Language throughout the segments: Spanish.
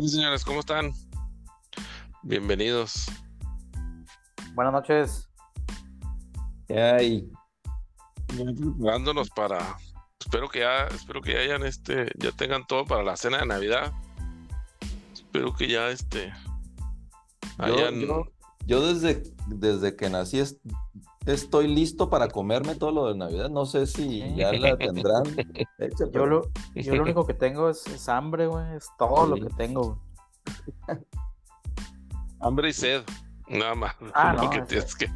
Hola señores, ¿cómo están? Bienvenidos. Buenas noches. ¿Qué hay? Preparándonos para. Espero que ya, espero que ya hayan este, ya tengan todo para la cena de Navidad. Espero que ya este hayan. Yo, yo desde, desde que nací estoy listo para comerme todo lo de Navidad. No sé si ya la tendrán hecha, Yo lo, yo lo único que tengo es, es hambre, güey. Es todo lo que tengo, güey. hambre y sed. Nada más. Ah, no, que eso- tienes que.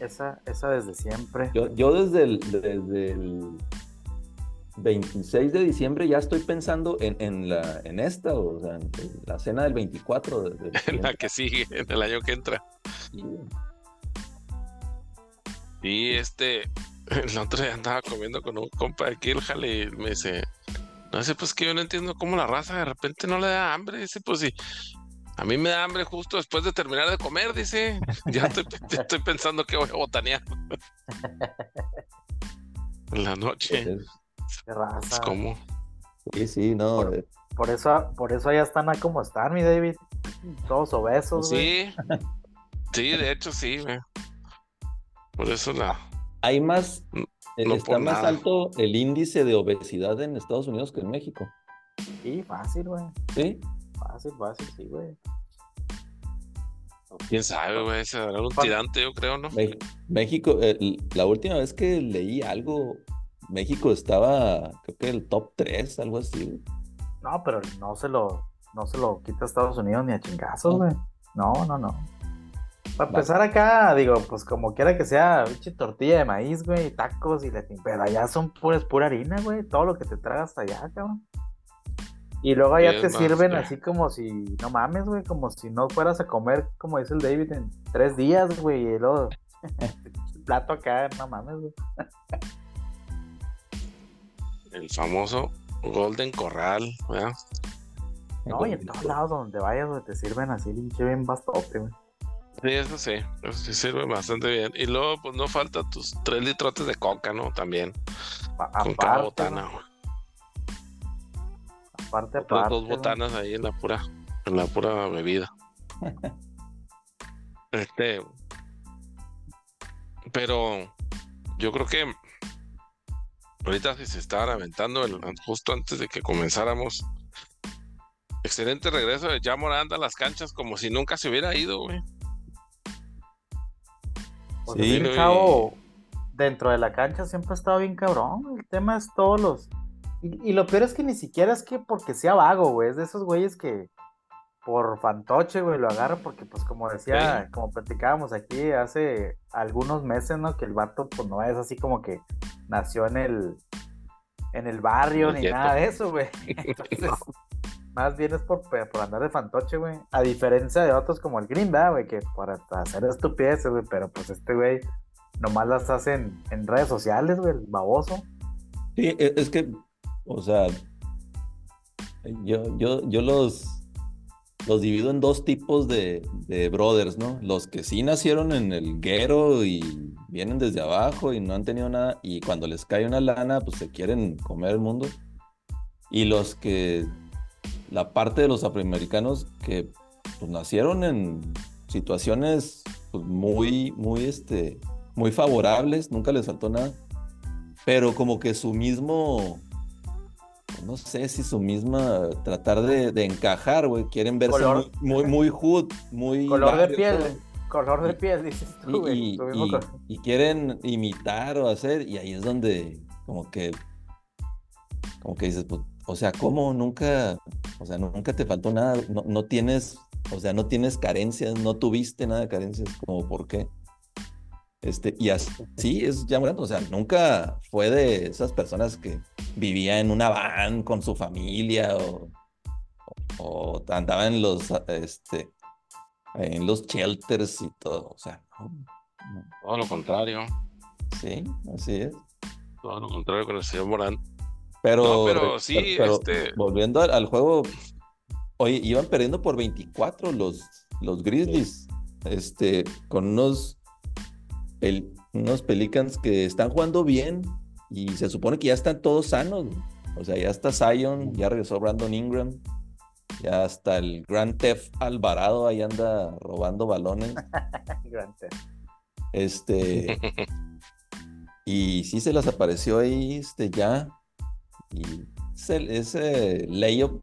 Esa, esa desde siempre. Yo, yo desde el, desde el 26 de diciembre ya estoy pensando en, en, la, en esta, o sea, en la cena del 24 de, de En la que sigue, en el año que entra. Sí. Y este, el otro día andaba comiendo con un compa de aquí, el jale, y me dice, no sé, pues que yo no entiendo cómo la raza de repente no le da hambre. Dice, pues sí, a mí me da hambre justo después de terminar de comer, dice. Ya estoy, ya estoy pensando que voy a botanear. En la noche. Es- Qué raza. Es como, sí, sí, no. Por- eh, Por eso, por eso ya están como están, mi David. Todos obesos, güey. sí, sí, de hecho sí, güey. Por eso la, Hay más, No eh, está más nada. alto el índice de obesidad en Estados Unidos que en México. Sí, fácil, güey. ¿Sí? Fácil, fácil, sí, güey. quién sabe, güey, se dará un tirante, yo creo, ¿no? Me- México, eh, la última vez que leí algo, México estaba, creo que el top 3, algo así. güey. No, pero no se lo, no se lo quita a Estados Unidos ni a chingazos, güey. No, no, no. Para Va. empezar acá, digo, pues como quiera que sea, pinche tortilla de maíz, güey, tacos y la pero allá son puras, pura harina, güey, todo lo que te tragas hasta allá, cabrón. Y luego allá te sirven así como si, no mames, güey, como si no fueras a comer, como dice el David, en tres días, güey, y luego el plato acá, no mames, güey. El famoso Golden Corral, ¿verdad? No, y en todos lados donde vayas, güey, te sirven así, pinche bien bastote, güey. Sí, eso sí, eso sí sirve bastante bien. Y luego, pues no falta tus tres litrotes de coca, ¿no? También, con cada Aparte, botana, güey, güey. aparte, dos botanas ahí en la pura, en la pura bebida. Este, pero yo creo que ahorita si se estaban aventando el- justo antes de que comenzáramos. Excelente regreso de ya Moranda a las canchas como si nunca se hubiera ido, güey. Pues Sí, el chavo dentro de la cancha siempre ha estado bien cabrón. El tema es todos los. Y, y lo peor es que ni siquiera es que porque sea vago, güey. Es de esos güeyes que por fantoche, güey, lo agarran porque, pues, como decía, como platicábamos aquí hace algunos meses, ¿no? Que el vato, pues, no es así como que nació en el en el barrio ni nada de eso, güey. Entonces, más bien es por, por andar de fantoche, güey. A diferencia de otros como el Green, ¿verdad, güey? Que por hacer estupideces, güey. Pero pues este güey nomás las hacen en redes sociales, güey, el baboso. Sí, e- es que, o sea, yo, yo, yo los, los divido en dos tipos de, de brothers, ¿no? Los que sí nacieron en el guero y vienen desde abajo y no han tenido nada, y cuando les cae una lana, pues se quieren comer el mundo. Y los que, la parte de los afroamericanos que pues, nacieron en situaciones pues, muy, muy, este, muy favorables, nunca les faltó nada pero como que su mismo, no sé si su misma, tratar de, de encajar, güey, quieren verse Color. muy, muy, muy hood, muy... Color de piel, todo. Color de piel, dices tú, güey. y- y quieren imitar o hacer, y ahí es donde como que, como que dices, pues, o sea, ¿cómo nunca, o sea, nunca te faltó nada, no, no tienes, o sea, no tienes carencias, no tuviste nada de carencias, como, ¿por qué? Este, y así es ya Morant, o sea, nunca fue de esas personas que vivía en una van con su familia o, o andaba en los, este, en los shelters y todo, o sea, no, no. Todo lo contrario, sí, así es. todo lo contrario con el señor Morán. Pero, No, pero sí, pero este- volviendo al, al juego, oye, iban perdiendo por 24 los, los Grizzlies, este, con unos, pel- unos Pelicans que están jugando bien y se supone que ya están todos sanos. O sea, ya está Zion, ya regresó Brandon Ingram. Ya hasta el Grand Theft Alvarado ahí anda robando balones. Grand Theft. Este. y sí se les apareció ahí, este, ya. Y ese, ese layup,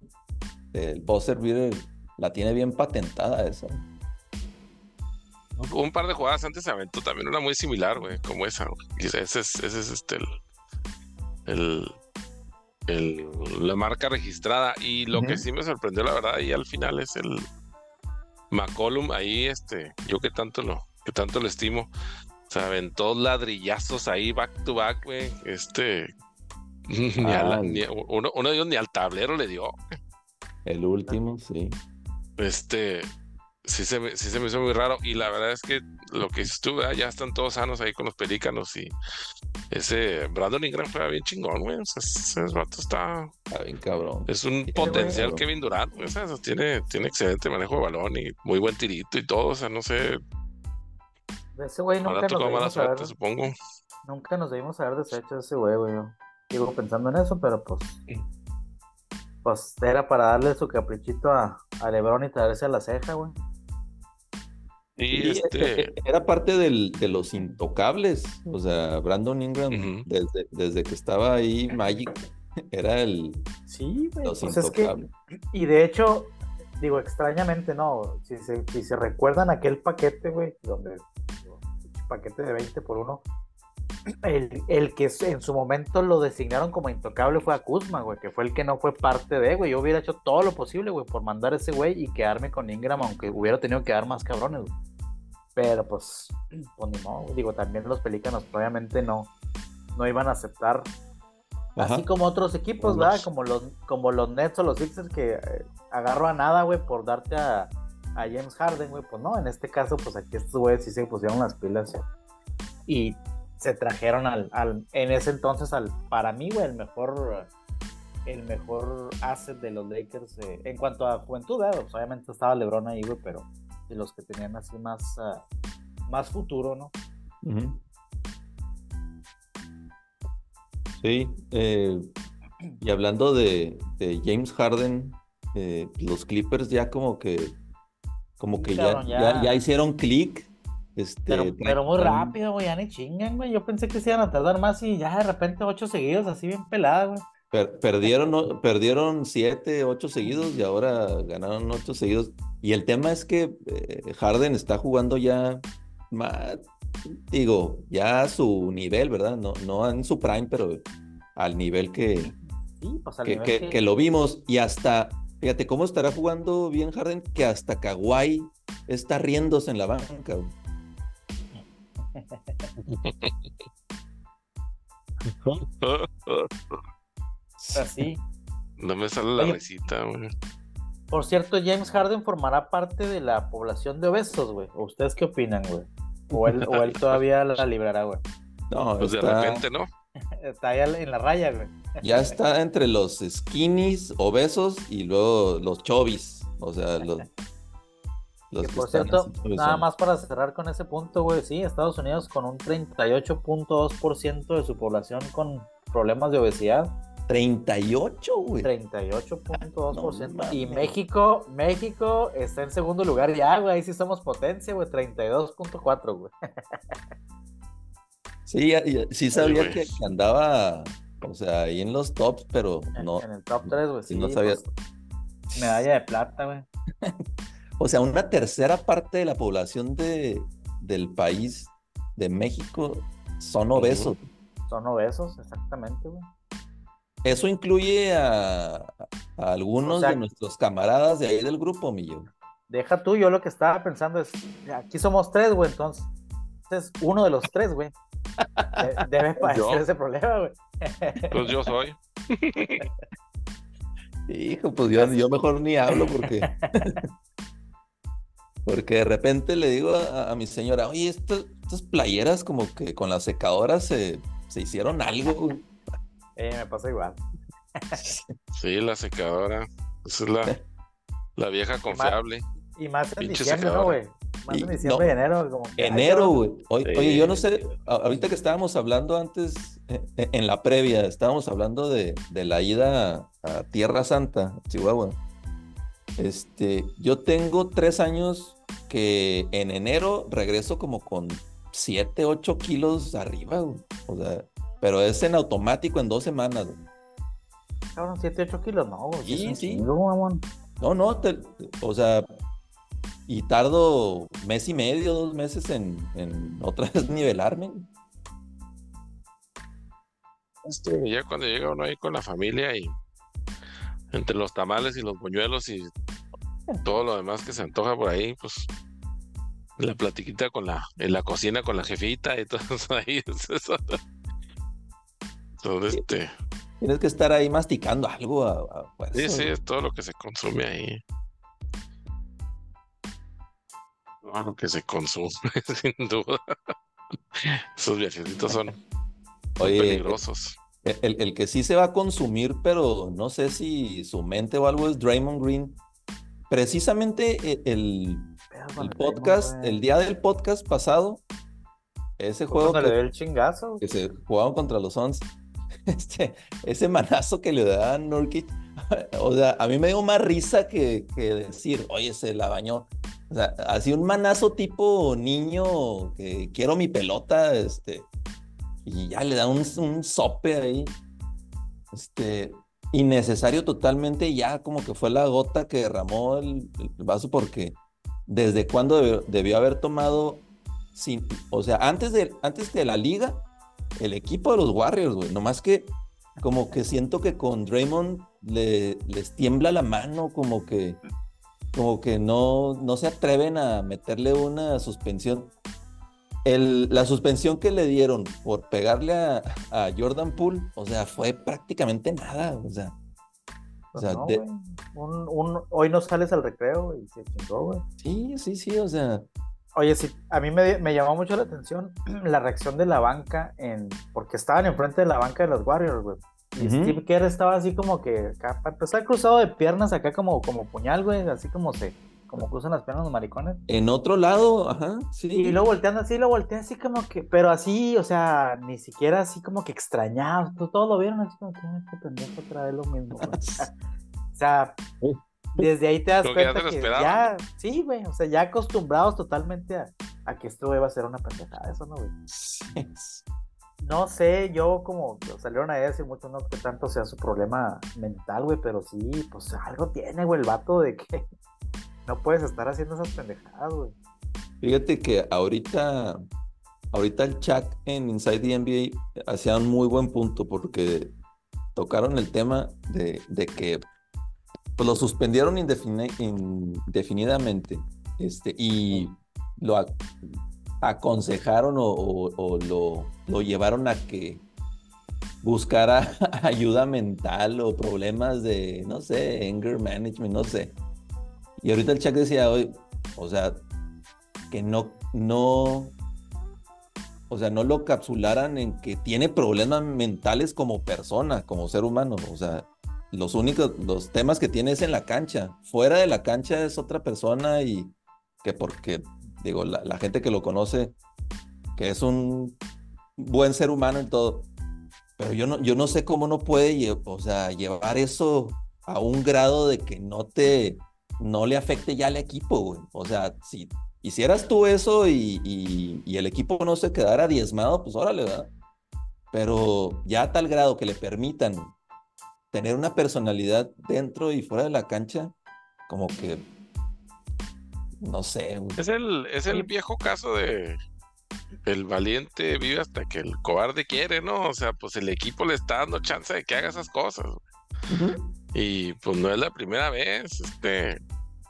el buzzer beater, la tiene bien patentada esa. Un par de jugadas antes se aventó también una muy similar, güey, como esa. güey. Ese es, ese es este el, el, el- la marca registrada. Y lo que sí me sorprendió, la verdad, y al final es el McCollum. Ahí, este, yo que tanto lo, que tanto lo estimo. Se aventó ladrillazos ahí back to back, güey. Este. Ni la- uno, uno de ellos ni al tablero le dio. El último, sí. Este, sí se, me, sí se me hizo muy raro. Y la verdad es que lo que estuve, ya están todos sanos ahí con los pelícanos. Y ese Brandon Ingram fue bien chingón, güey. O sea, ese vato está. Está bien cabrón. Es un Sí, potencial güey. Kevin Durant, güey, o sea, eso tiene, tiene excelente manejo de balón y muy buen tirito y todo. O sea, no sé. Ese güey Ahora nunca nos tocó mala debimos haber, suerte, supongo. nunca nos debimos haber deshecho de ese güey, güey. Sigo pensando en eso, pero pues. Pues era para darle su caprichito a, a Lebron y traerse a la ceja, güey. Y Sí, este. Era parte del- de los intocables. O sea, Brandon Ingram, desde, desde que estaba ahí, Magic, era el Sí, güey. los Pues es que, intocables. y de hecho, digo, extrañamente, no. Si se, si se recuerdan aquel paquete, güey, donde. paquete de 20 por 1. El, el que en su momento lo designaron como intocable fue a Kuzma, güey, que fue el que no fue parte de, güey. Yo hubiera hecho todo lo posible, güey, por mandar a ese güey y quedarme con Ingram, aunque hubiera tenido que dar más cabrones, güey. Pero pues, pues ni modo, digo, también los pelícanos obviamente no, no iban a aceptar Ajá. Así como otros equipos, Unos- ¿verdad? Como los, como los Nets o los Sixers que eh, agarro a nada, güey, por darte a, a James Harden, güey. Pues no, en este caso, pues aquí estos güeyes sí se pusieron las pilas y se trajeron al, al, en ese entonces, al, para mí, güey, el mejor, el mejor asset de los Lakers eh, en cuanto a juventud. Pues, obviamente estaba LeBron ahí, güey, pero de los que tenían así más, ah, más futuro, ¿no? Sí, eh, y hablando de, de James Harden, eh, los Clippers ya como que como que ya, ya. ya hicieron clic. Este, Pero, muy rápido, güey, ya ni chingan, güey. Yo pensé que se iban a tardar más y ya de repente ocho seguidos, así bien pelada, güey. per- perdieron, perdieron siete, ocho seguidos y ahora ganaron ocho seguidos. Y el tema es que eh, Harden está jugando ya más, digo, ya a su nivel, ¿verdad? No, no en su prime, pero al nivel que, Sí, pues al que, nivel que- que- que lo vimos y hasta, fíjate cómo estará jugando bien Harden, que hasta Kawhi está riéndose en la banca. güey. Así. No me sale la Oye. risita, güey. Por cierto, James Harden formará parte de la población de obesos, güey. ¿O ¿Ustedes qué opinan, güey? O él, o él todavía la librará, güey. No, Pues de repente, ¿no? Está ahí en la raya, güey. ya está entre los skinnies, obesos y luego los chovis. O sea, los, los Que que por cierto, nada más para cerrar con ese punto, güey. Sí, Estados Unidos con un 38.2% de su población con problemas de obesidad. 38, güey. 38.2%. No y. México, México está en segundo lugar ya, güey. Ahí sí somos potencia, güey. 32.4, güey. Sí, sí sabía que, que andaba, o sea, ahí en los tops, pero En- no, En el top 3, güey. sí, Sí, no sabía. pues, medalla de plata, güey. O sea, una tercera parte de la población de, del país de México son obesos. Son obesos, exactamente, güey. Eso incluye a, a algunos O sea- de nuestros camaradas de ahí del grupo, Millo. Deja tú, yo lo que estaba pensando es, aquí somos tres, güey, entonces, entonces uno de los tres, güey, de- debe padecer Yo. ese problema, güey. Pues yo soy. Hijo, pues yo, yo mejor ni hablo porque. Porque de repente le digo a, a mi señora, oye, estas, estas playeras como que con las secadoras se, se hicieron algo. güey". Eh, me pasa igual. Sí, la secadora. Esa es la, la vieja confiable. Y más en Pinche diciembre, ¿no, secadora. güey? Más Y- en diciembre no. y enero, como que, Enero, güey. Oye, Sí. oye, yo no sé, ahorita que estábamos hablando antes, eh, eh, en la previa, estábamos hablando de, de la ida a, a Tierra Santa, Chihuahua. Este, yo tengo tres años que en enero regreso como con 7, 8 kilos arriba, güey. O sea, pero es en automático en dos semanas, güey. Cabrón, 7, 8 kilos, no, güey. Sí, sí. No, no, te- o sea, y tardo mes y medio, dos meses en, en otra vez nivelarme. Este, ya cuando llega uno ahí con la familia y entre los tamales y los buñuelos y todo lo demás que se antoja por ahí, pues la platiquita con la, en la cocina con la jefita y todo eso ahí. Eso, eso. Todo este, Tienes que estar ahí masticando algo a, a fuerza, sí, sí, güey. es todo lo que se consume ahí. Todo lo que se consume, sin duda. Esos viajecitos son Oye, peligrosos. El, el que sí se va a consumir, pero no sé si su mente o algo es Draymond Green. Precisamente e- el, podcast, el día del podcast pasado, ese juego que, el chingazo. que se jugaban contra los Suns, este, ese manazo que le daban Nurkic, o sea, a mí me dio más risa que, que decir, oye, se la bañó. O sea, así un manazo tipo niño que quiero mi pelota, este, y ya le da un, un sope ahí, este, innecesario totalmente, ya como que fue la gota que derramó el, vaso, porque desde cuándo debió, debió haber tomado, sin, o sea, antes de, antes de la liga, el equipo de los Warriors, güey, nomás que como que siento que con Draymond le, les tiembla la mano, como que, como que no, no se atreven a meterle una suspensión. El- la suspensión que le dieron por pegarle a, a Jordan Poole, o sea, fue prácticamente nada, o sea, Pues o sea, no, de-. Un, un- hoy no sales al recreo y se chingó, güey. sí, sí, sí, o sea, Oye, sí, a mí me, me llamó mucho la atención la reacción de la banca en. Porque estaban enfrente de la banca de los Warriors, güey. Y. Steve Kerr estaba así como que. Acá, empezar cruzado de piernas acá como, como puñal, güey. Así como se. Como cruzan las piernas los maricones. en otro lado, ajá, sí. Y luego volteando así, lo voltean así como que. Pero así, o sea, ni siquiera así como que extrañados. Tú- Todos lo vieron así como que "Ah, este pendejo otra vez lo mismo, güey". O sea, desde ahí te das Como que ya cuenta lo que ya, sí, güey, o sea, ya acostumbrados totalmente a, a que esto iba a ser una pendejada, eso no, güey. No sé, yo como salieron a decir mucho, no que tanto sea su problema mental, güey, pero sí, pues algo tiene, güey, el vato de que no puedes estar haciendo esas pendejadas, güey. Fíjate que ahorita, ahorita el chat en Inside the NBA hacía un muy buen punto porque tocaron el tema de, que pues, lo suspendieron indefini- indefinidamente este, y lo ac- aconsejaron o, lo llevaron a que buscara ayuda mental o problemas de, no sé, anger management, no sé. Y ahorita el chat decía, hoy, o sea, que no, no, o sea, no lo capsularan en que tiene problemas mentales como persona, como ser humano. O sea, los únicos, los temas que tiene es en la cancha. Fuera de la cancha es otra persona y que porque, digo, la, gente que lo conoce, que es un buen ser humano en todo. Pero yo no, yo no sé cómo no puede, o sea, llevar eso a un grado de que no te, no le afecte ya al equipo, güey. O sea, si hicieras tú eso y, y- y el equipo no se quedara diezmado, pues órale, ¿verdad? Pero ya a tal grado que le permitan tener una personalidad dentro y fuera de la cancha, como que, no sé, güey. Es el, es el viejo caso de el valiente vive hasta que el cobarde quiere, ¿no? O sea, pues el equipo le está dando chance de que haga esas cosas. Ujú. Y pues no es la primera vez, este,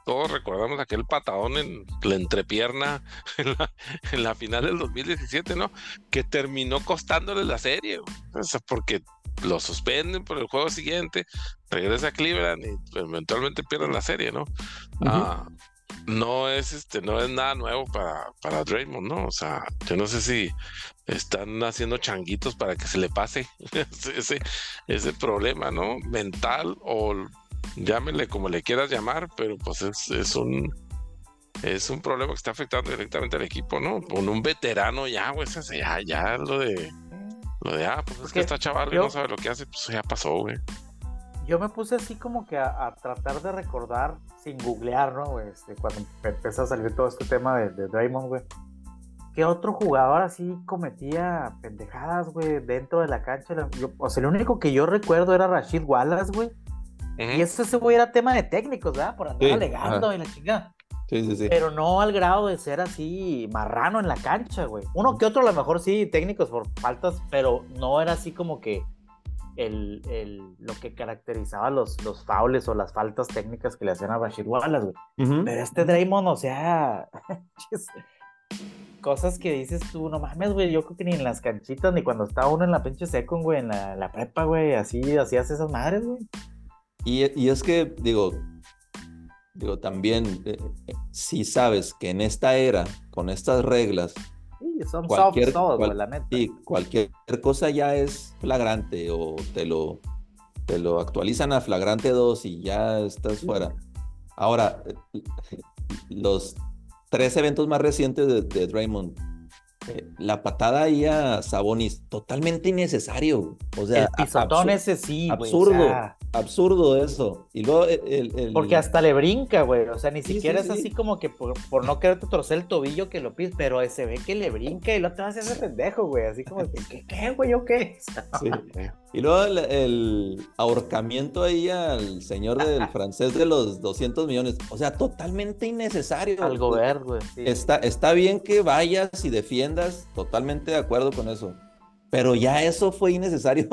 todos recordamos aquel patadón en la entrepierna en la, en la final del 2017, ¿no? Que terminó costándole la serie, güey. o sea, porque lo suspenden por el juego siguiente, regresa a Cleveland y pues, eventualmente pierden la serie, ¿no? Ah, no es este, no es nada nuevo para, para Draymond, ¿no? O sea, yo no sé si están haciendo changuitos para que se le pase ese, ese, problema, ¿no? Mental o llámele como le quieras llamar, pero pues es, es un es un problema que está afectando directamente al equipo, ¿no? Con un veterano ya, güey, ese- ya, ya lo de lo de ah, pues es que está chaval y no sabe lo que hace, pues ya pasó, güey. Yo me puse así como que a, tratar de recordar sin googlear, ¿no? Este, cuando empezó a salir todo este tema de, de Draymond, güey. ¿Qué otro jugador así cometía pendejadas, güey, dentro de la cancha? o sea, el único que yo recuerdo era Rashid Wallace, güey. Y eso ese güey era tema de técnicos, ¿verdad? Por andar alegando y la chingada. Sí, sí, sí. Pero no al grado de ser así marrano en la cancha, güey. Uno que otro a lo mejor sí, técnicos por faltas, pero no era así como que el, el, lo que caracterizaba los, los faules o las faltas técnicas que le hacían a Rashid Wallace, güey. Pero este Draymond, o sea, cosas que dices tú, no mames, güey, yo creo que ni en las canchitas, ni cuando estaba uno en la pinche second, güey, en la, la prepa, güey, así hacías esas madres, güey. Y, y, es que, digo, digo, también, eh, eh, si sabes que en esta era, con estas reglas, son cualquier, soft la neta. Y cualquier cosa ya es flagrante o te lo, te lo actualizan a flagrante 2 y ya estás fuera. Ahora, los tres eventos más recientes de, de Draymond eh, la patada ahí a Sabonis, totalmente innecesario. O sea, el pisotón ese sí, absurdo, absurdo eso. Y luego el, Porque hasta le brinca, güey. O sea, ni siquiera es así como que por, no quererte torcer el tobillo que lo pides, pero se ve que le brinca y lo te vas a hacer pendejo, güey. Así como que, ¿qué, güey? ¿O qué? y luego el, ahorcamiento ahí al señor del francés de los 200 millones. O sea, totalmente innecesario. Algo verde, güey. Está, está bien que vayas y defiendas totalmente de acuerdo con eso. Pero ya eso fue innecesario.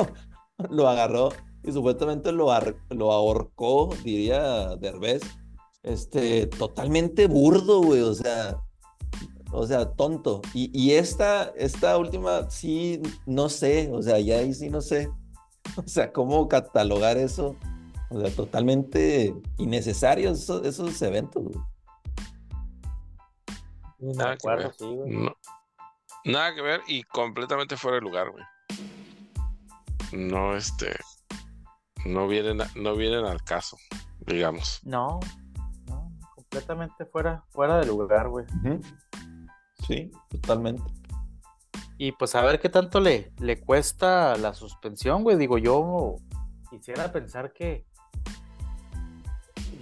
lo agarró y supuestamente lo, lo ahorcó, diría Derbez. Este, totalmente burdo, güey, o sea, o sea, tonto. Y, y, esta, esta última, sí, no sé, o sea, ya ahí sí no sé. O sea, ¿cómo catalogar eso? O sea, totalmente innecesarios esos, esos eventos, Nada, Nada que ver y completamente fuera de lugar, güey. No, este. No vienen, no vienen al caso, digamos. No, no, completamente fuera, fuera de lugar, güey. Sí, totalmente. Y pues a ver qué tanto le, le cuesta la suspensión, güey. Digo, yo quisiera pensar que,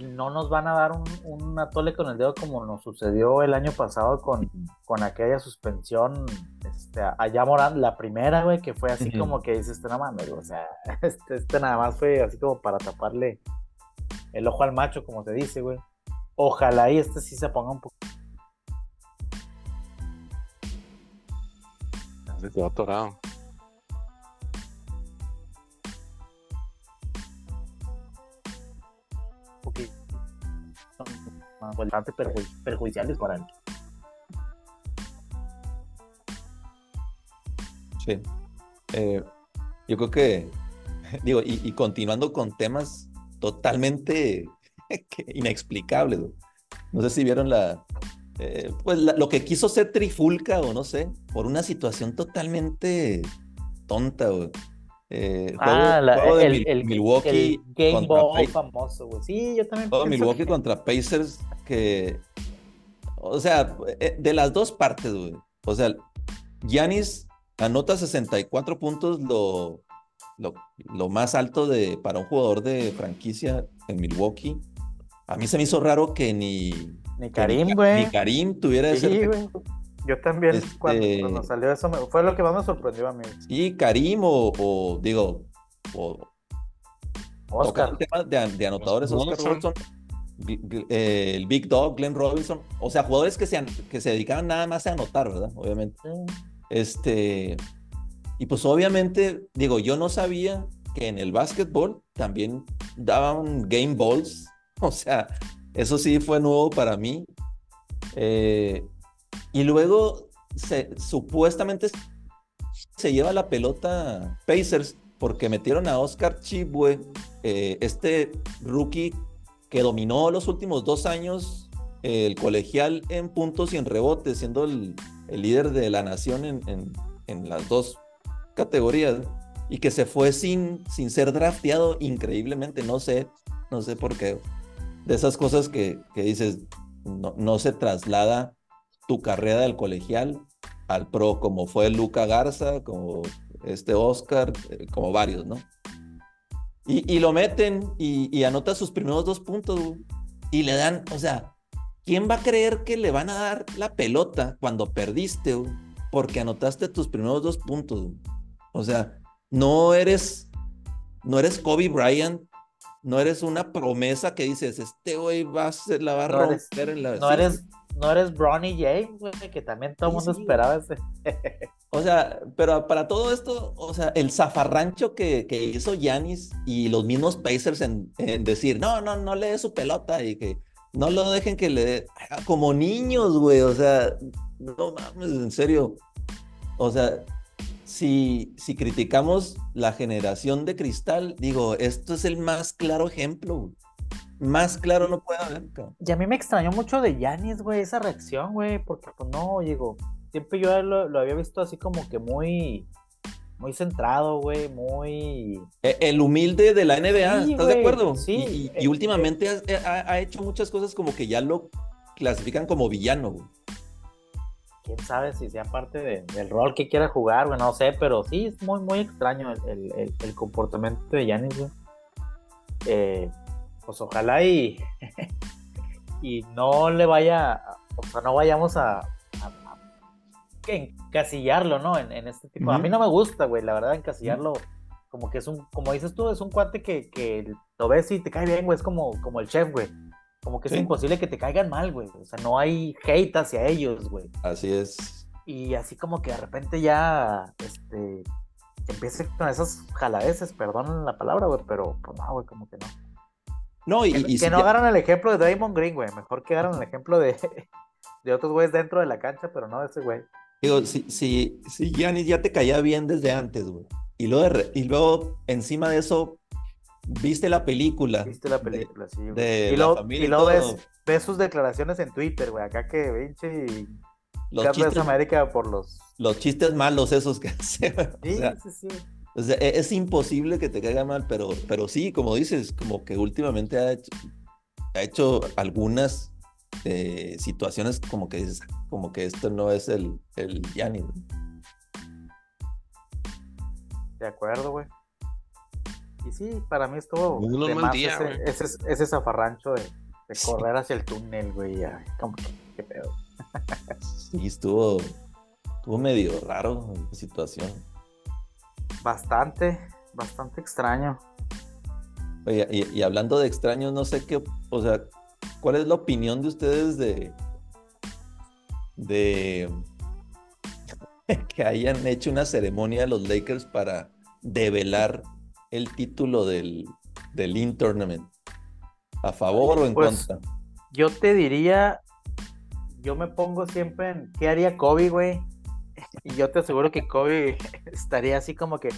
no nos van a dar un, un, atole con el dedo como nos sucedió el año pasado con, con aquella suspensión este, allá Morán, la primera, güey, que fue así como que dices, este no mames, o sea, este, este, nada más fue así como para taparle el ojo al macho, como se dice, güey. Ojalá y este sí se ponga un poco. Se quedó atorado. Bastante perjudiciales para él. Sí. Eh, yo creo que, digo, y, continuando con temas totalmente inexplicables. No sé si vieron la, eh, pues lo que quiso ser Trifulca o no sé, por una situación totalmente tonta. Eh, ah, el, Milwaukee Game Ball famoso, güey. Sí, yo también. Milwaukee contra Pacers que, o sea, eh, de las dos partes, güey. O sea, Yanis anota 64 puntos, lo, lo, más alto de, para un jugador de franquicia en Milwaukee. A mí se me hizo raro que ni... Ni Karim, güey. Ni, Karim tuviera ese... Yo también, este cuando, salió eso, fue lo que más me sorprendió a mí. Sí, Karim o, digo, o, Oscar. De, de, anotadores, Oscar Robertson, eh, el Big Dog, Glenn Robinson, o sea, jugadores que se, que se dedicaban nada más a anotar, ¿verdad? Obviamente. Este, y pues obviamente, digo, yo no sabía que en el básquetbol también daban game balls, o sea, eso sí fue nuevo para mí. Eh, y luego, supuestamente se lleva la pelota Pacers porque metieron a Oscar Chibwe, eh, este rookie que dominó los últimos dos años el colegial en puntos y en rebotes, siendo el, líder de la nación en, las dos categorías, y que se fue sin, sin ser drafteado increíblemente, no sé, no sé por qué. De esas cosas que, dices, no, no se traslada tu carrera del colegial al pro, como fue Luca Garza, como este Oscar, eh, como varios, ¿no? Y, y lo meten y, y anota sus primeros dos puntos. Y le dan, o sea, ¿quién va a creer que le van a dar la pelota cuando perdiste? Porque anotaste tus primeros dos puntos. O sea, no eres, no eres Kobe Bryant, no eres una promesa que dices, este güey va a ser, la va a No eres- en la... No eres, no eres Bronny James, güey, que también todo el Sí, mundo sí. esperaba ese. O sea, pero para todo esto, o sea, el zafarrancho que, que hizo Yanis y los mismos Pacers en, en decir, no, no, no le dé su pelota y que no lo dejen que le dé, como niños, güey, o sea, no mames, en serio. O sea, si, si criticamos la generación de cristal, digo, esto es el más claro ejemplo, güey. Más claro no puede haber, cabrón. Y a mí me extrañó mucho de Yanis, güey, esa reacción, güey, porque pues no, digo, siempre yo lo, lo había visto así como que muy, muy centrado, güey, muy... E- El humilde de la NBA, Sí, ¿estás de acuerdo? sí. Y, y- y últimamente ha, ha- ha hecho muchas cosas como que ya lo clasifican como villano, güey. quién sabe si sea parte de- del rol que quiera jugar, güey, no sé, pero sí es muy, muy extraño el, el- el- el comportamiento de Yanis, güey. Eh, pues ojalá y, y no le vaya, o sea, no vayamos a, a- a encasillarlo, ¿no? En, en este tipo. A mí no me gusta, güey, la verdad, encasillarlo. Como que es un, como dices tú, es un cuate que, que lo ves y te cae bien, güey. Es como, como el chef, güey. Como que es imposible que te caigan mal, güey. O sea, no hay hate hacia ellos, güey. Así es. Y así como que de repente ya, este, empiece con esas jaladeces, perdón la palabra, güey, pero pues no, güey, como que no. No, y, Que, y que si no ya- agarran el ejemplo de Draymond Green, güey. Mejor que agarran el ejemplo de, de otros güeyes dentro de la cancha, pero no de ese güey. digo, si, si, si Giannis ya te caía bien desde antes, güey. Y luego, de y luego, encima de eso, viste la película. Viste la de- película, sí, güey. de y luego, y y luego ves, ves sus declaraciones en Twitter, güey. Acá que pinche los, Carlos chistes, América por los. los chistes malos esos que hace. Sí, O sea, sí, sí. O sea, e- es imposible que te caiga mal, pero, pero sí, como dices, como que últimamente ha hecho, ha hecho algunas eh, situaciones como que dices, como que esto no es el, el Giannis. ¿no? De acuerdo, güey. Y sí, para mí estuvo Un de más día, ese, ese, ese zafarrancho de, de Sí. correr hacia el túnel, güey. como que, qué pedo. Sí, estuvo, estuvo medio raro la situación. Bastante, bastante extraño. Oye, y, y hablando de extraños, no sé qué, o sea, ¿cuál es la opinión de ustedes de, de que hayan hecho una ceremonia de los Lakers para develar el título del, del In Tournament? ¿A favor o en Pues, contra? Yo te diría, yo me pongo siempre en qué haría Kobe, güey. Y yo te aseguro que Kobe estaría así como que,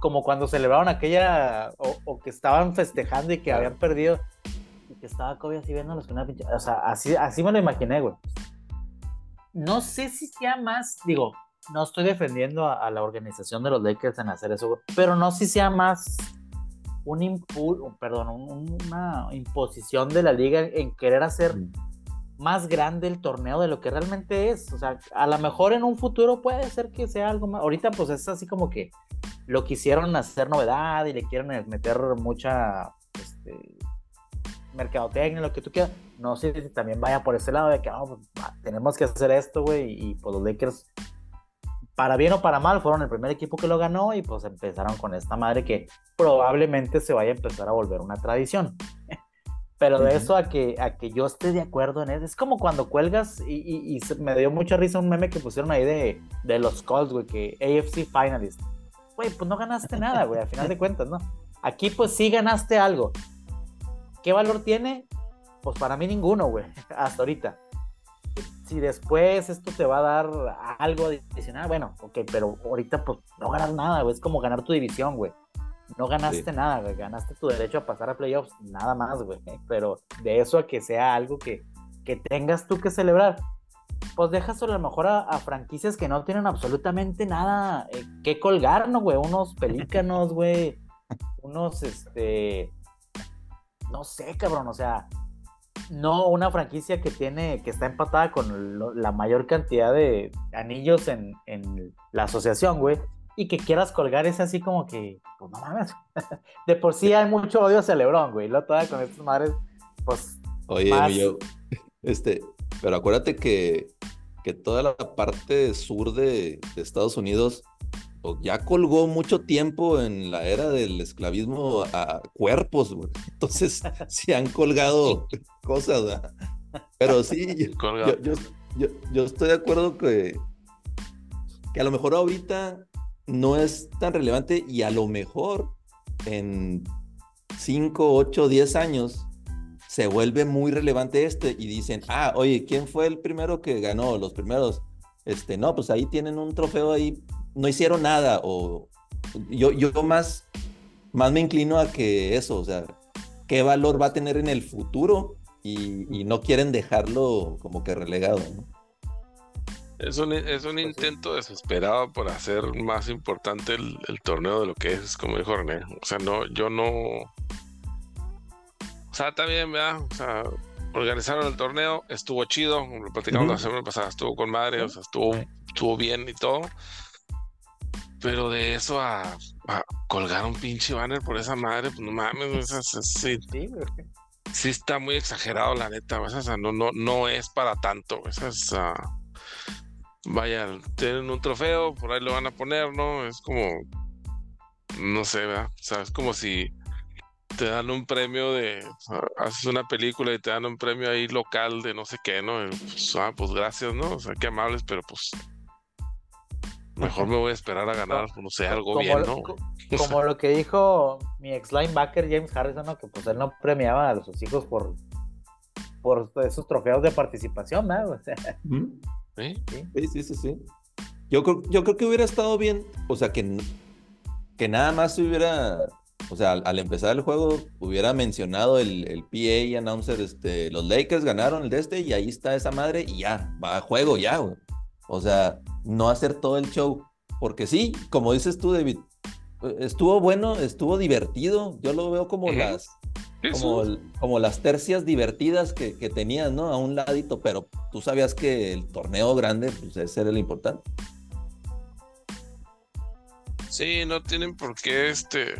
como cuando celebraron aquella, o, o que estaban festejando y que habían perdido, y que estaba Kobe así viéndolos con una pinche, o sea, así, así me lo imaginé, güey. No sé si sea más, digo, no estoy defendiendo a, a la organización de los Lakers en hacer eso, pero no sé si sea más un impulso, perdón, un- una imposición de la liga en querer hacer. Más grande el torneo de lo que realmente es. O sea, a lo mejor en un futuro puede ser que sea algo más. Ahorita, pues es así como que lo quisieron hacer novedad y le quieren meter mucha este, mercadotecnia, lo que tú quieras. No sé si también vaya por ese lado de que ah, pues, va, tenemos que hacer esto, güey. Y pues los Lakers, para bien o para mal, fueron el primer equipo que lo ganó y pues empezaron con esta madre que probablemente se vaya a empezar a volver una tradición. Pero de eso a que, a que yo esté de acuerdo en eso, es como cuando cuelgas y, y- y me dio mucha risa un meme que pusieron ahí de, de los Colts, güey, que AFC Finalist. Güey, pues no ganaste nada, güey, al final de cuentas, ¿no? Aquí pues sí ganaste algo. ¿Qué valor tiene? Pues para mí ninguno, güey, hasta ahorita. Si después esto te va a dar algo adicional, bueno, ok, pero ahorita pues no ganas nada, güey, es como ganar tu división, güey. No ganaste Sí. nada, güey. Ganaste tu derecho a pasar a playoffs, nada más, güey. Pero de eso a que sea algo que, que tengas tú que celebrar, pues dejas a lo mejor a, a franquicias que no tienen absolutamente nada eh, que colgar, ¿no, güey? Unos pelícanos, güey. Unos, este. No sé, cabrón, o sea. No una franquicia que tiene, que está empatada con lo- la mayor cantidad de anillos en, en la asociación, güey y que quieras colgar es así como que, pues no mames. De por sí hay mucho odio hacia Lebron, güey. Lo toda con estas madres, pues. Oye, más- Emilio, este, pero acuérdate que, que toda la parte sur de, de Estados Unidos ya colgó mucho tiempo en la era del esclavismo a cuerpos, güey. Entonces, sí han colgado cosas, ¿verdad? Pero sí, yo, Colgado. yo, yo- yo- yo estoy de acuerdo que, que a lo mejor ahorita no es tan relevante y a lo mejor en 5, 8, 10 años se vuelve muy relevante este y dicen, ah, oye, ¿quién fue el primero que ganó? Los primeros, este, no, pues ahí tienen un trofeo ahí, no hicieron nada o yo, yo más, más me inclino a que eso, o sea, qué valor va a tener en el futuro y, y no quieren dejarlo como que relegado, ¿no? Es un, es un Pues intento desesperado por hacer más importante el, el torneo de lo que es, como dijo René. O sea, no, yo no. O sea, también, ¿verdad? O sea, organizaron el torneo, estuvo chido, como lo platicamos la semana pasada, estuvo con madre, o sea, estuvo, estuvo bien y todo. Pero de eso a, a colgar un pinche banner por esa madre, pues no mames, o sea, sí, sí, está muy exagerado, la neta. O sea, no, no, no es para tanto. O sea, es, vaya, tienen un trofeo, por ahí lo van a poner, ¿no? Es como, no sé, ¿verdad? O sea, es como si te dan un premio de, o sea, haces una película y te dan un premio ahí local de no sé qué, ¿no? Y, Pues, ah, pues gracias, ¿no? O sea, qué amables, pero pues mejor me voy a esperar a ganar, no sé, algo Como bien, ¿no? co- O sea, Como lo que dijo mi ex linebacker James Harrison, ¿no? que pues él no premiaba a sus hijos por, por esos trofeos de participación, ¿no? O sea, ¿sí? Sí, sí, sí, sí. Yo creo, yo creo que hubiera estado bien, o sea, que, que nada más se hubiera, o sea, al, al empezar el juego hubiera mencionado el, el PA announcer, este, los Lakers ganaron el de este y ahí está esa madre y ya, va a juego ya, güey. O sea, no hacer todo el show, porque sí, como dices tú, David, eh, estuvo bueno, estuvo divertido, yo lo veo como las, como, el- como las tercias divertidas que, que tenías, ¿no? A un ladito, pero tú sabías que el torneo grande, pues ese era el importante. Sí, no tienen por qué este.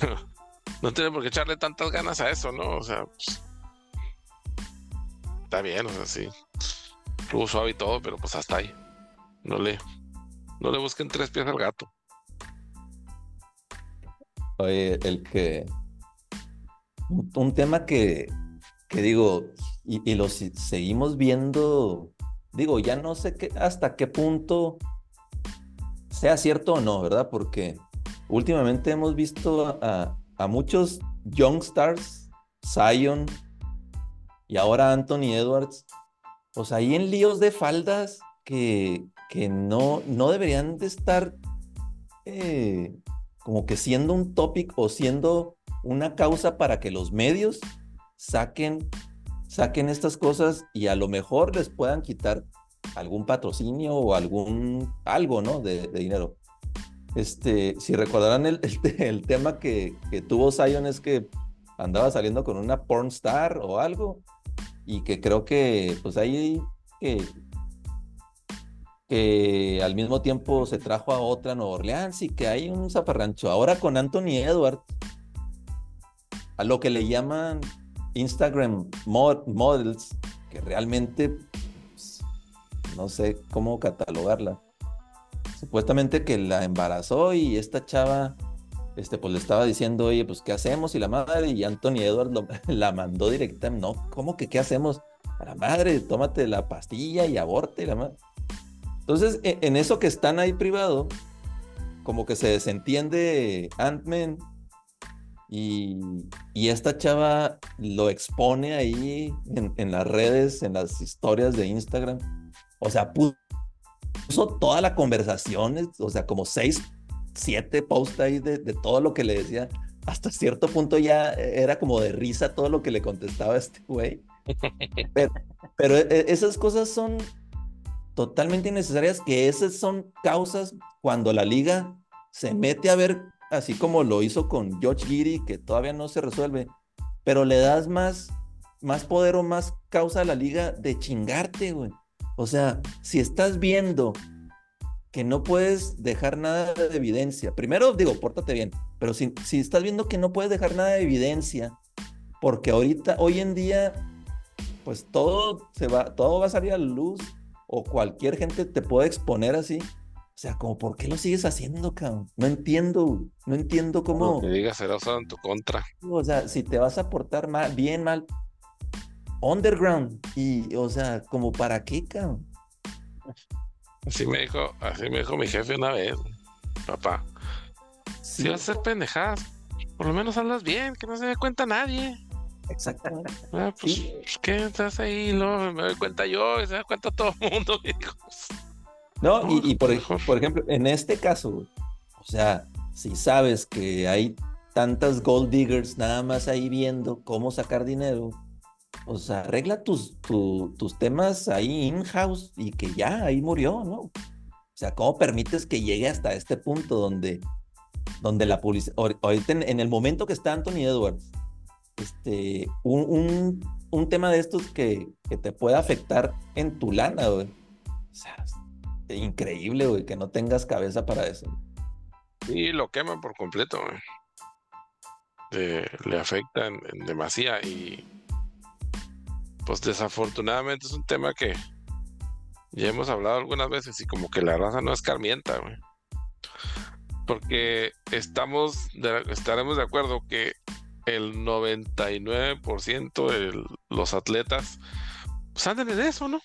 no tienen por qué echarle tantas ganas a eso, ¿no? O sea, pues, está bien, o sea, sí. Estuvo suave y todo, pero pues hasta ahí. No le, no le busquen tres pies al gato. Oye, el que. Un, tema que, que digo, y, y lo seguimos viendo, digo, ya no sé qué, hasta qué punto sea cierto o no, ¿verdad? Porque últimamente hemos visto a, a muchos young stars, Zion y ahora Anthony Edwards, pues ahí en líos de faldas que, que no, no deberían de estar eh, como que siendo un topic o siendo una causa para que los medios saquen, saquen estas cosas y a lo mejor les puedan quitar algún patrocinio o algún algo, ¿no? De, dinero. Este, si recordarán el, el, tema que, que tuvo Zion es que andaba saliendo con una porn star o algo y que creo que pues ahí que, que al mismo tiempo se trajo a otra Nueva Orleans y que hay un zafarrancho. Ahora con Anthony Edwards, a lo que le llaman Instagram mod- models, que realmente pues, no sé cómo catalogarla. Supuestamente que la embarazó y esta chava este, pues le estaba diciendo, oye, pues ¿qué hacemos? Y la madre, y Anthony Edwards la mandó directamente, no, ¿cómo que qué hacemos? A la madre, tómate la pastilla y aborte, la madre. Entonces, e- en eso que están ahí privado, como que se desentiende Ant-Man y, esta chava lo expone ahí en, las redes, en las historias de Instagram. O sea, pu- puso toda la conversación, o sea, como seis, siete posts ahí de, de todo lo que le decía. Hasta cierto punto ya era como de risa todo lo que le contestaba este güey. Pero, pero e- esas cosas son totalmente innecesarias, que esas son causas cuando la liga se mete a ver, así como lo hizo con George Giri, que todavía no se resuelve, pero le das más, más poder o más causa a la liga de chingarte, güey. O sea, si estás viendo que no puedes dejar nada de evidencia. Primero, digo, pórtate bien, pero si, si estás viendo que no puedes dejar nada de evidencia, porque ahorita, hoy en día, pues todo se va, todo va a salir a la luz, o cualquier gente te puede exponer así. O sea, como, ¿por qué lo sigues haciendo, cabrón? No entiendo, no entiendo cómo. Que digas será usado en tu contra. O sea, si te vas a portar mal, bien mal, underground. Y, o sea, como para qué, cabrón. Así me dijo, así me dijo mi jefe una vez, papá. Si vas a hacer pendejadas, por lo menos hablas bien, que no se dé cuenta nadie. Exactamente. Ah, pues, Sí. ¿qué estás ahí? No, me doy cuenta yo, se da cuenta todo el mundo. hijo. No, y, y por, ejemplo, en este caso, güey, o sea, si sabes que hay tantas gold diggers nada más ahí viendo cómo sacar dinero, o sea, arregla tus, tu- tus temas ahí in-house y que ya ahí murió, ¿no? O sea, ¿cómo permites que llegue hasta este punto donde, donde la publicidad, ahorita en, en el momento que está Anthony Edwards, este, un, un, un tema de estos que, que te pueda afectar en tu lana, güey. O sea, increíble, güey, que no tengas cabeza para eso. Y lo queman por completo. Eh, le afecta en, en demasía y pues desafortunadamente es un tema que ya hemos hablado algunas veces y como que la raza no escarmienta, güey. Porque estamos de- estaremos de acuerdo que el 99% de los atletas pues andan en eso, ¿no?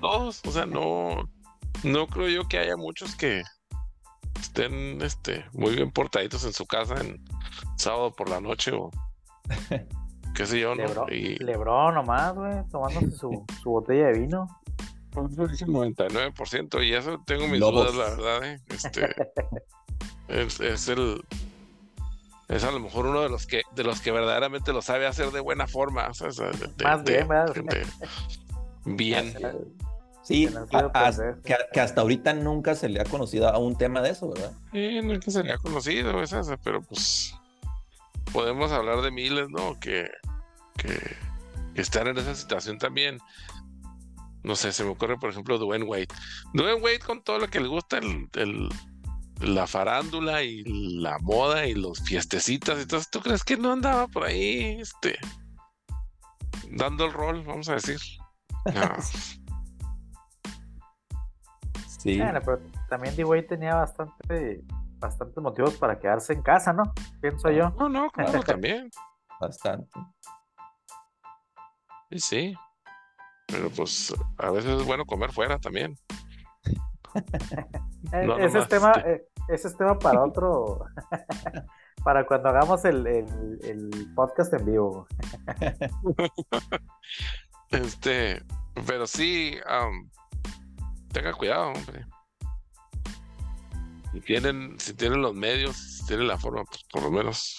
Todos, o sea, no no creo yo que haya muchos que estén este, muy bien portaditos en su casa en sábado por la noche o qué sé yo, ¿no? Lebron, Y Lebron nomás, güey, tomándose su, su botella de vino. pues, yo dije 99% y eso tengo mis Lobos. dudas, la verdad, ¿eh? Este, es, es el es a lo mejor uno de los que de los que verdaderamente lo sabe hacer de buena forma, o sea, de- Más de- bien, ¿verdad? de- bien. Sí, Que no ha sido a- a- pendejo. que, que hasta ahorita nunca se le ha conocido a un tema de eso, ¿verdad? Sí, no es que sería conocido, es ese, pero pues podemos hablar de miles, ¿no? Que, que, que están en esa situación también. No sé, se me ocurre, por ejemplo, Dwayne Wade. Dwayne Wade con todo lo que le gusta el, el- la farándula y la moda y los fiestecitas y todo, ¿tú crees que no andaba por ahí, este, dando el rol, vamos a decir? No. Sí. Bueno, pero también D-Way tenía bastante, bastantes motivos para quedarse en casa, ¿no? Pienso yo. No, no, claro, también. Bastante. Sí, sí. Pero pues a veces es bueno comer fuera también. Eh, No, ese, es tema, eh, ese es tema para otro, para cuando hagamos el, el- el podcast en vivo. Este, pero sí, am, tenga cuidado, hombre. Si tienen, si tienen los medios, si tienen la forma, pues por lo menos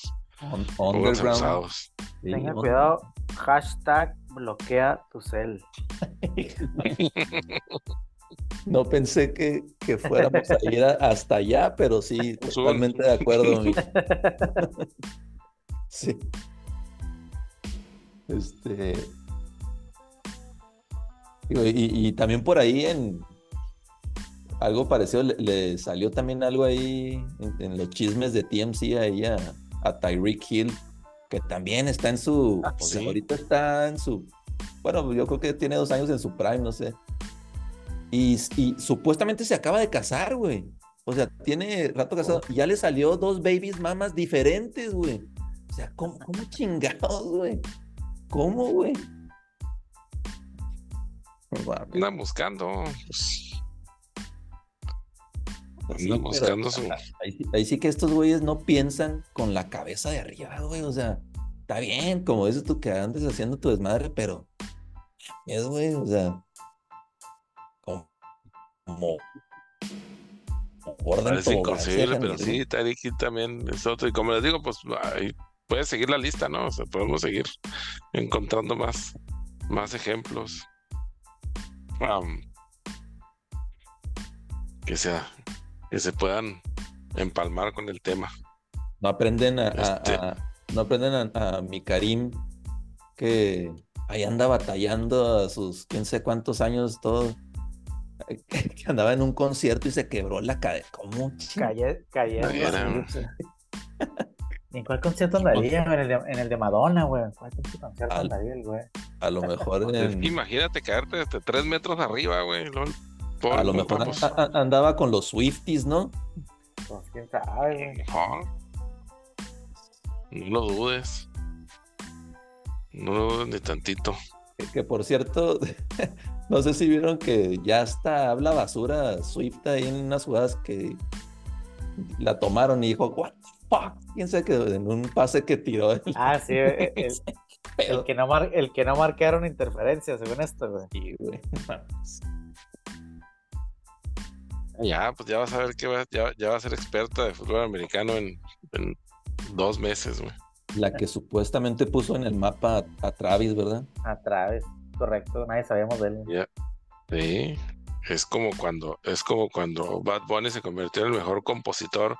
underground. Sí, Tenga un- cuidado, hashtag bloquea tu cel. No pensé que, que fuéramos a ir a- hasta allá, pero sí, totalmente de acuerdo. mi- Sí. Este. y también por ahí en algo parecido le, le salió también algo ahí en, en los chismes de TMC ahí a, a Tyreek Hill, que también está en su. Ah, o sea, sí. ahorita está en su. Bueno, yo creo que tiene dos años en su prime, no sé. Y, y supuestamente se acaba de casar, güey. O sea, tiene rato casado. Y ya le salió dos babies mamas diferentes, güey. O sea, ¿cómo, cómo chingados, güey? ¿Cómo, güey? Andan buscando, pues, Sí, andan pero buscando su. Ahí, sí- ahí sí que estos güeyes no piensan con la cabeza de arriba, güey. O sea, está bien, como dices tú, que andes haciendo tu desmadre, pero es, güey, o sea, como, como orden Parece inconcebible, pero sí, Hill también es otro. Y como les digo, pues ahí puedes seguir la lista, ¿no? O sea, podemos seguir encontrando más, más ejemplos. Que sea, que se puedan empalmar con el tema. No aprenden a, Este. a- no aprenden a, a mi Karim que ahí anda batallando a sus quién sé cuántos años todo. Que que andaba en un concierto y se quebró la cadera. ¿Cómo? Calle, calle. ¿En cuál concierto andaría? En el de, en el de Madonna, güey. ¿En cuál concierto andaría el güey? A lo mejor en- imagínate caerte desde tres metros arriba, güey. A lo mejor andaba con los Swifties, ¿no? Pues quién sabe. No lo dudes. No lo dudes ni tantito. Que, que, por cierto, no sé si vieron que ya está, habla basura Swift ahí en unas jugadas que la tomaron y dijo, what the fuck, quién sabe que en un pase que tiró el, Ah, sí, el, el- pedo. el que no mar- el que no marcaron interferencia, según esto, güey. Sí, güey. Ya, pues ya vas a ver que va, ya, ya va a ser experta de fútbol americano en, en dos meses, güey. La que supuestamente puso en el mapa a, a Travis, ¿verdad? A través, correcto, nadie sabíamos de él. Ya. Sí. Es como cuando, es como cuando Bad Bunny se convirtió en el mejor compositor